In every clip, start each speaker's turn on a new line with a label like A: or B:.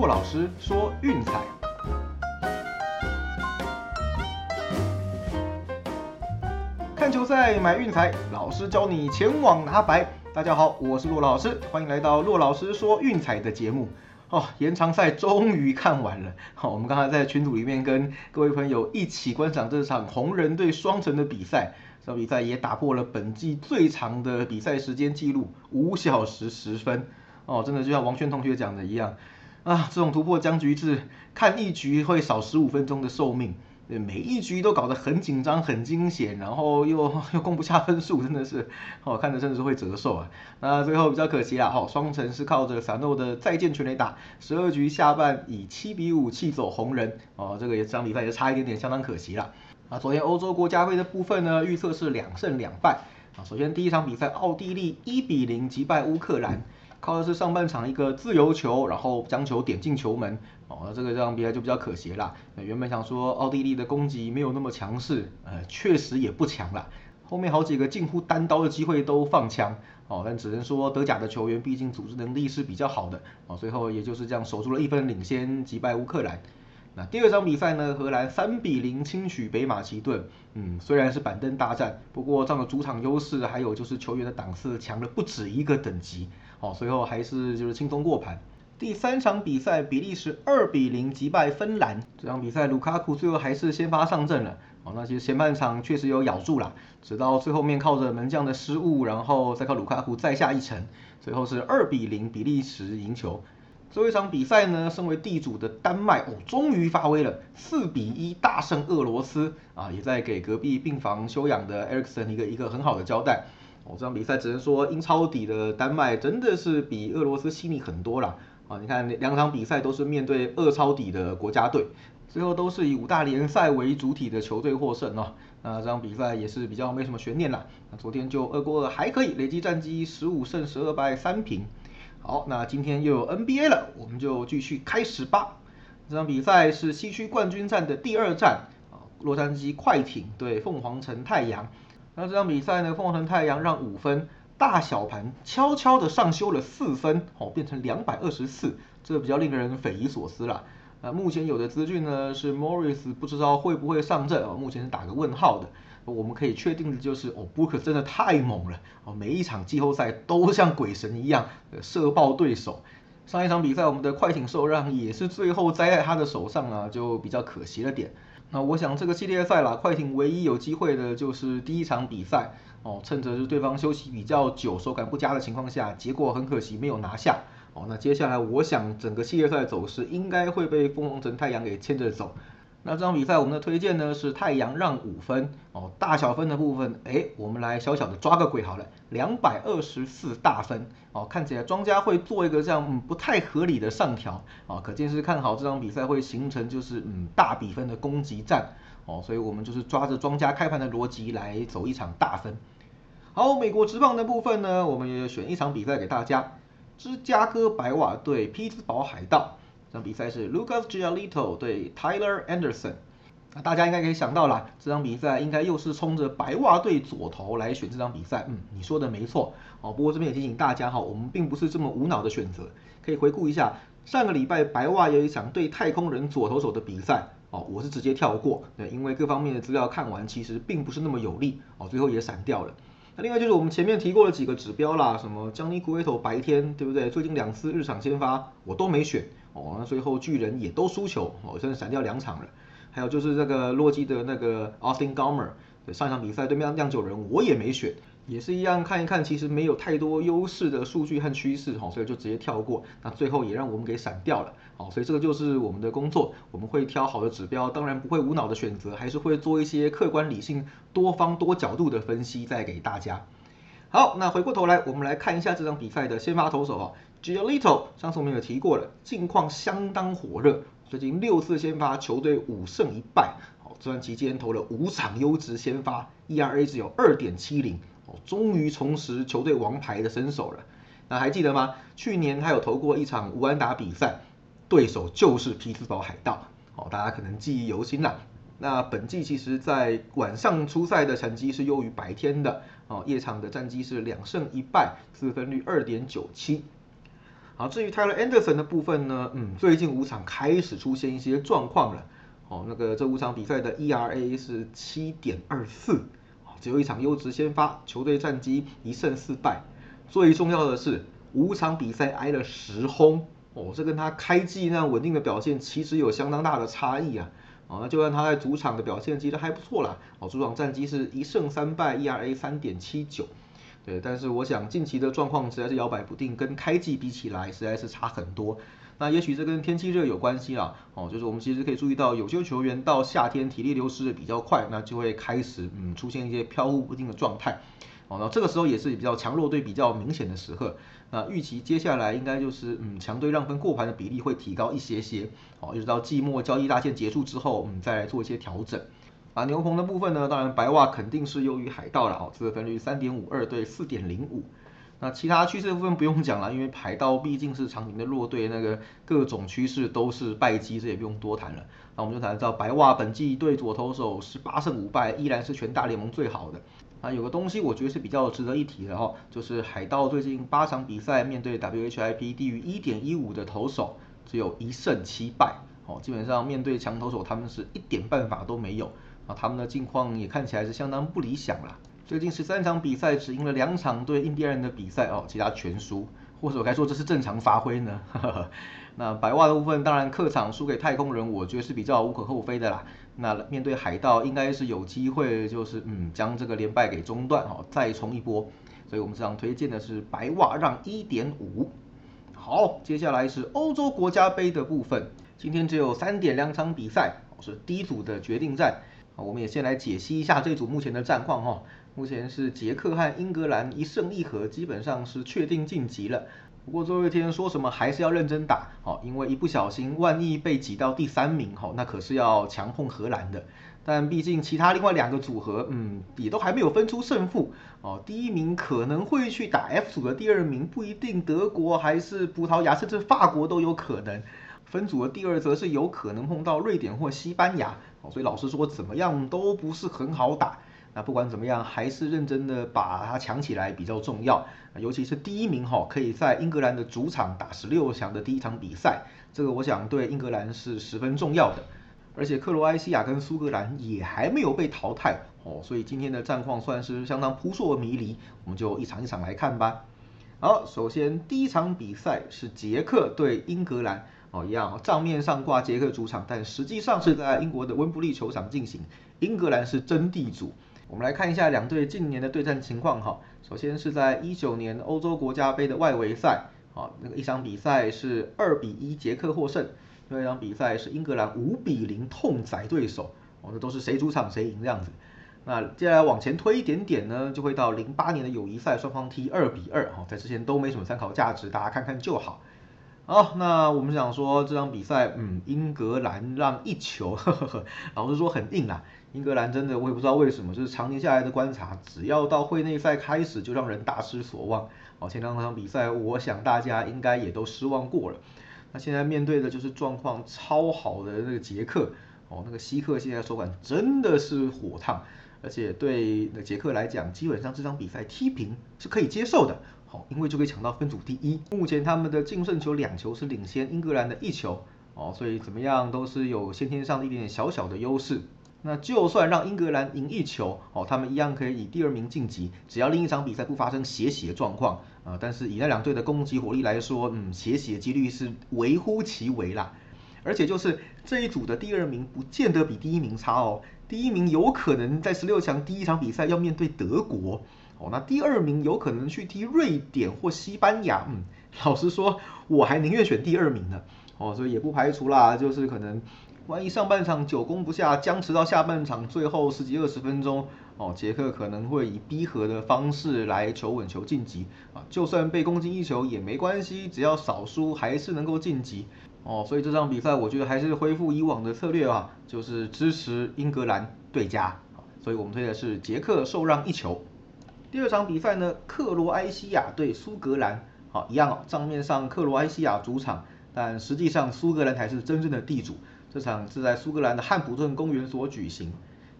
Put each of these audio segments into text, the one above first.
A: 骆老师说运彩，看球赛买运彩，老师教你前往拿白。大家好，我是骆老师，欢迎来到骆老师说运彩的节目。哦，延长赛终于看完了。好，我们刚才在群组里面跟各位朋友一起观赏这场红人对双城的比赛。这场比赛也打破了本季最长的比赛时间记录，五小时十分。哦，真的就像王轩同学讲的一样，啊，这种突破僵局制，看一局会少十五分钟的寿命。每一局都搞得很紧张、很惊险，然后又又攻不下分数，真的是，哦，看着真的是会折寿啊。那最后比较可惜啦，哈，双城是靠着萨诺的再见全垒打，十二局下半以七比五气走红人，哦，这个也这场比赛也差一点点，相当可惜啦。啊，昨天欧洲国家杯的部分呢，预测是两胜两败。啊，首先第一场比赛，奥地利一比零击败乌克兰。靠的是上半场一个自由球，然后将球点进球门，哦，那这个这场比赛就比较可惜啦。原本想说奥地利的攻击没有那么强势，呃，确实也不强啦。后面好几个近乎单刀的机会都放枪，哦，但只能说德甲的球员毕竟组织能力是比较好的，哦，最后也就是这样守住了一分领先，击败乌克兰。那第二场比赛呢？荷兰三比零轻取北马其顿。嗯，虽然是板凳大战，不过仗着主场优势，还有就是球员的档次强了不止一个等级。好，随后还是就是轻松过盘。第三场比赛，比利时二比零击败芬兰。这场比赛卢卡库最后还是先发上阵了。哦，那其实前半场确实有咬住了，直到最后面靠着门将的失误，然后再靠卢卡库再下一城，最后是二比零比利时赢球。最后一场比赛呢，身为地主的丹麦哦，终于发威了，四比一大胜俄罗斯啊，也在给隔壁病房休养的埃里克森一个一个很好的交代。这场比赛只能说英超底的丹麦真的是比俄罗斯细腻很多了啊！你看两场比赛都是面对二超底的国家队，最后都是以五大联赛为主体的球队获胜哦。那这场比赛也是比较没什么悬念了。那昨天就二过二还可以，累计战绩十五胜十二败三平。好，那今天又有 NBA 了，我们就继续开始吧。这场比赛是西区冠军战的第二战啊，洛杉矶快艇对凤凰城太阳。那这场比赛呢，凤凰城太阳让五分，大小盘悄悄的上修了四分，哦，变成两百二十四，这比较令人匪夷所思了。那目前有的资讯呢是 Morris 不知道会不会上阵啊，目前是打个问号的。我们可以确定的就是，哦，Booker 真的太猛了，哦，每一场季后赛都像鬼神一样射爆对手。上一场比赛我们的快艇受让也是最后栽在他的手上啊，就比较可惜了点。那我想这个系列赛啦，快艇唯一有机会的就是第一场比赛，哦，趁着是对方休息比较久、手感不佳的情况下，结果很可惜没有拿下。哦，那接下来我想整个系列赛走势应该会被凤凰城太阳给牵着走。那这场比赛我们的推荐呢是太阳让五分哦，大小分的部分，哎，我们来小小的抓个鬼好了，两百二十四大分哦，看起来庄家会做一个这样不太合理的上调啊，可见是看好这场比赛会形成就是嗯大比分的攻击战哦，所以我们就是抓着庄家开盘的逻辑来走一场大分。好，美国职棒的部分呢，我们也选一场比赛给大家，芝加哥白袜对匹兹堡海盗。这场比赛是 Lucas Giolito 对 Tyler Anderson，那大家应该可以想到啦，这场比赛应该又是冲着白袜队左投来选这场比赛。嗯，你说的没错哦。不过这边也提醒大家哈，我们并不是这么无脑的选择，可以回顾一下上个礼拜白袜有一场对太空人左投手的比赛哦，我是直接跳过，对，因为各方面的资料看完其实并不是那么有利哦，最后也闪掉了。那另外就是我们前面提过的几个指标啦，什么江尼古威头白天对不对？最近两次日场先发我都没选。哦，那最后巨人也都输球，哦，真的闪掉两场了。还有就是这个洛基的那个 Austin Gomer，上一场比赛对面酿酒人我也没选，也是一样看一看，其实没有太多优势的数据和趋势，哦，所以就直接跳过。那最后也让我们给闪掉了，哦，所以这个就是我们的工作，我们会挑好的指标，当然不会无脑的选择，还是会做一些客观理性、多方多角度的分析再给大家。好，那回过头来，我们来看一下这场比赛的先发投手啊。Giolito，上次我们有提过了，近况相当火热，最近六次先发，球队五胜一败。好，这段期间投了五场优质先发，ERA 只有二点七零，哦，终于重拾球队王牌的身手了。那还记得吗？去年他有投过一场无安打比赛，对手就是匹兹堡海盗，哦，大家可能记忆犹新了。那本季其实在晚上出赛的成绩是优于白天的，哦，夜场的战绩是两胜一败，四分率二点九七。好，至于 Tyler Anderson 的部分呢，嗯，最近五场开始出现一些状况了。哦，那个这五场比赛的 ERA 是七点二四，只有一场优质先发，球队战绩一胜四败。最重要的是，五场比赛挨了十轰，哦，这跟他开季那样稳定的表现其实有相当大的差异啊。哦，那就算他在主场的表现其实还不错啦，哦，主场战绩是一胜三败，ERA 三点七九。对，但是我想近期的状况实在是摇摆不定，跟开季比起来实在是差很多。那也许这跟天气热有关系啦，哦，就是我们其实可以注意到，有些球员到夏天体力流失的比较快，那就会开始嗯出现一些飘忽不定的状态，哦，那这个时候也是比较强弱队比较明显的时刻，那预期接下来应该就是嗯强队让分过盘的比例会提高一些些，哦，一直到季末交易大限结束之后，嗯再来做一些调整。啊，牛棚的部分呢，当然白袜肯定是优于海盗了，哦，这个分率三点五二对四点零五。那其他趋势部分不用讲了，因为海盗毕竟是长平的弱队，那个各种趋势都是败绩，这也不用多谈了。那我们就谈到白袜本季对左投手是八胜五败，依然是全大联盟最好的。啊，有个东西我觉得是比较值得一提的哈，就是海盗最近八场比赛面对 WHIP 低于一点一五的投手，只有一胜七败，哦，基本上面对强投手他们是一点办法都没有，啊，他们的近况也看起来是相当不理想了。最近十三场比赛只赢了两场对印第安人的比赛哦，其他全输，或者我该说这是正常发挥呢。那白袜的部分，当然客场输给太空人，我觉得是比较无可厚非的啦。那面对海盗，应该是有机会，就是嗯将这个连败给中断哦，再冲一波。所以我们这场推荐的是白袜让一点五。好，接下来是欧洲国家杯的部分，今天只有三点两场比赛，是第一组的决定战。我们也先来解析一下这组目前的战况哈。目前是捷克和英格兰一胜一和，基本上是确定晋级了。不过最后一天说什么还是要认真打，哦，因为一不小心万一被挤到第三名，哈，那可是要强碰荷兰的。但毕竟其他另外两个组合，嗯，也都还没有分出胜负，哦，第一名可能会去打 F 组的第二名，不一定德国还是葡萄牙，甚至法国都有可能。分组的第二则是有可能碰到瑞典或西班牙，所以老实说怎么样都不是很好打。那不管怎么样，还是认真的把它抢起来比较重要。尤其是第一名哈，可以在英格兰的主场打十六强的第一场比赛，这个我想对英格兰是十分重要的。而且克罗埃西亚跟苏格兰也还没有被淘汰哦，所以今天的战况算是相当扑朔迷离。我们就一场一场来看吧。好，首先第一场比赛是捷克对英格兰哦，一样账面上挂捷克主场，但实际上是在英国的温布利球场进行。英格兰是真地主。我们来看一下两队近年的对战情况哈。首先是在一九年欧洲国家杯的外围赛，啊，那个一场比赛是二比一捷克获胜，另外一场比赛是英格兰五比零痛宰对手，哦，那都是谁主场谁赢这样子。那接下来往前推一点点呢，就会到零八年的友谊赛，双方踢二比二，哈，在之前都没什么参考价值，大家看看就好。好，那我们想说这场比赛，嗯，英格兰让一球，呵 呵呵，老实说很硬啊。英格兰真的我也不知道为什么，就是常年下来的观察，只要到会内赛开始就让人大失所望。哦，前两场比赛我想大家应该也都失望过了。那现在面对的就是状况超好的那个捷克，哦，那个希克现在手感真的是火烫，而且对那捷克来讲，基本上这场比赛踢平是可以接受的。好，因为就可以抢到分组第一。目前他们的净胜球两球是领先英格兰的一球，哦，所以怎么样都是有先天上的一点点小小的优势。那就算让英格兰赢一球，哦，他们一样可以以第二名晋级，只要另一场比赛不发生血血状况啊。但是以那两队的攻击火力来说，嗯，血血几率是微乎其微啦。而且就是这一组的第二名不见得比第一名差哦，第一名有可能在十六强第一场比赛要面对德国，哦，那第二名有可能去踢瑞典或西班牙，嗯，老实说，我还宁愿选第二名呢，哦，所以也不排除啦，就是可能。万一上半场久攻不下，僵持到下半场最后十几二十分钟，哦，捷克可能会以逼和的方式来求稳球晋级。啊，就算被攻进一球也没关系，只要少输还是能够晋级。哦。所以这场比赛我觉得还是恢复以往的策略啊，就是支持英格兰对家，所以我们推的是捷克受让一球。第二场比赛呢，克罗埃西亚对苏格兰，好一样哦，账面上克罗埃西亚主场，但实际上苏格兰才是真正的地主。这场是在苏格兰的汉普顿公园所举行。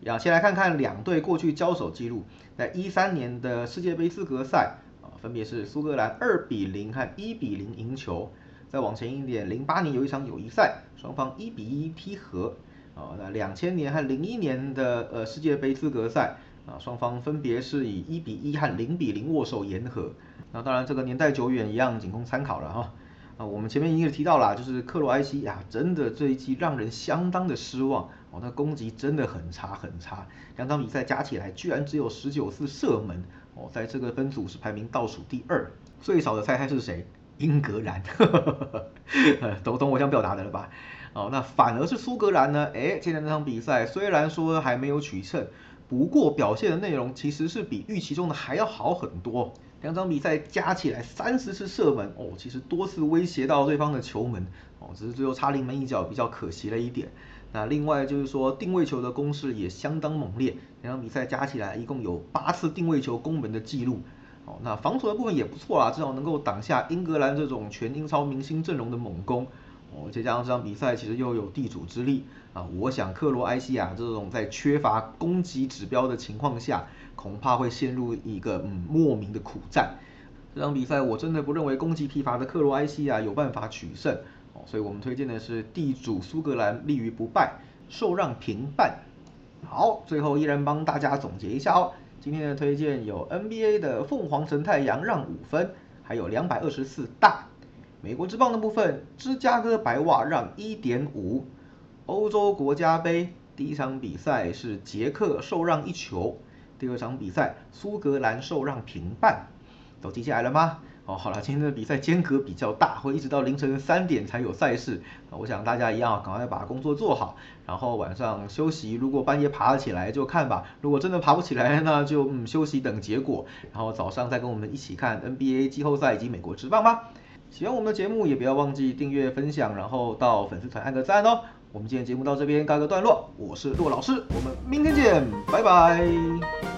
A: 要先来看看两队过去交手记录。在一三年的世界杯资格赛，啊，分别是苏格兰二比零和一比零赢球。再往前一点，零八年有一场友谊赛，双方一比一踢和。啊，那两千年和零一年的呃世界杯资格赛，啊，双方分别是以一比一和零比零握手言和。那当然这个年代久远，一样仅供参考了哈。啊，我们前面已经提到了，就是克罗埃西亚真的这一季让人相当的失望哦，那攻击真的很差很差，两场比赛加起来居然只有十九次射门哦，在这个分组是排名倒数第二，最少的猜猜是谁？英格兰，懂懂我想表达的了吧？哦，那反而是苏格兰呢？哎，今天这场比赛虽然说还没有取胜，不过表现的内容其实是比预期中的还要好很多。两场比赛加起来三十次射门哦，其实多次威胁到对方的球门哦，只是最后差临门一脚比较可惜了一点。那另外就是说定位球的攻势也相当猛烈，两场比赛加起来一共有八次定位球攻门的记录哦。那防守的部分也不错啊，至少能够挡下英格兰这种全英超明星阵容的猛攻哦。再加上这场比赛其实又有地主之力啊，我想克罗埃西亚这种在缺乏攻击指标的情况下。恐怕会陷入一个嗯莫名的苦战。这场比赛我真的不认为攻击疲乏的克罗埃西亚有办法取胜哦，所以我们推荐的是地主苏格兰立于不败，受让平半。好，最后依然帮大家总结一下哦，今天的推荐有 NBA 的凤凰城太阳让五分，还有两百二十四大。美国之棒的部分，芝加哥白袜让一点五。欧洲国家杯第一场比赛是捷克受让一球。第二场比赛，苏格兰受让平半，都记下来了吗？哦，好了，今天的比赛间隔比较大，会一直到凌晨三点才有赛事。我想大家一样，赶快把工作做好，然后晚上休息。如果半夜爬得起来就看吧，如果真的爬不起来，那就嗯休息等结果。然后早上再跟我们一起看 NBA 季后赛以及美国职棒吧。喜欢我们的节目也不要忘记订阅、分享，然后到粉丝团按个赞哦。我们今天节目到这边告个段落，我是骆老师，我们明天见，拜拜。